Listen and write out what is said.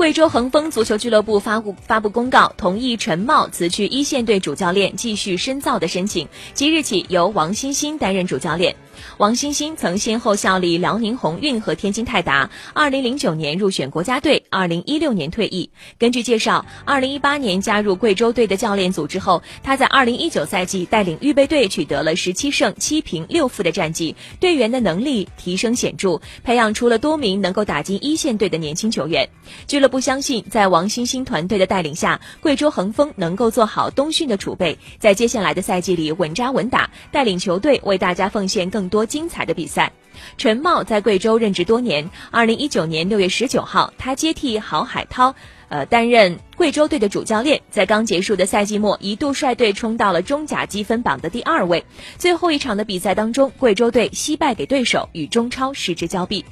贵州恒丰足球俱乐部发布发布公告，同意陈茂辞去一线队主教练继续深造的申请，即日起由王欣欣担任主教练。王欣欣曾先后效力辽宁宏运和天津泰达，2009年入选国家队，2016年退役。根据介绍，2018年加入贵州队的教练组之后，他在2019赛季带领预备队取得了17胜7平6负的战绩，队员的能力提升显著，培养出了多名能够打进一线队的年轻球员。俱乐部相信，在王欣欣团队的带领下，贵州恒丰能够做好冬训的储备，在接下来的赛季里稳扎稳打，带领球队为大家奉献更。多精彩的比赛。陈茂在贵州任职多年，二零一九年六月十九号，他接替郝海涛，呃，担任贵州队的主教练。在刚结束的赛季末，一度率队冲到了中甲积分榜的第二位。最后一场的比赛当中，贵州队惜败给对手，与中超失之交臂。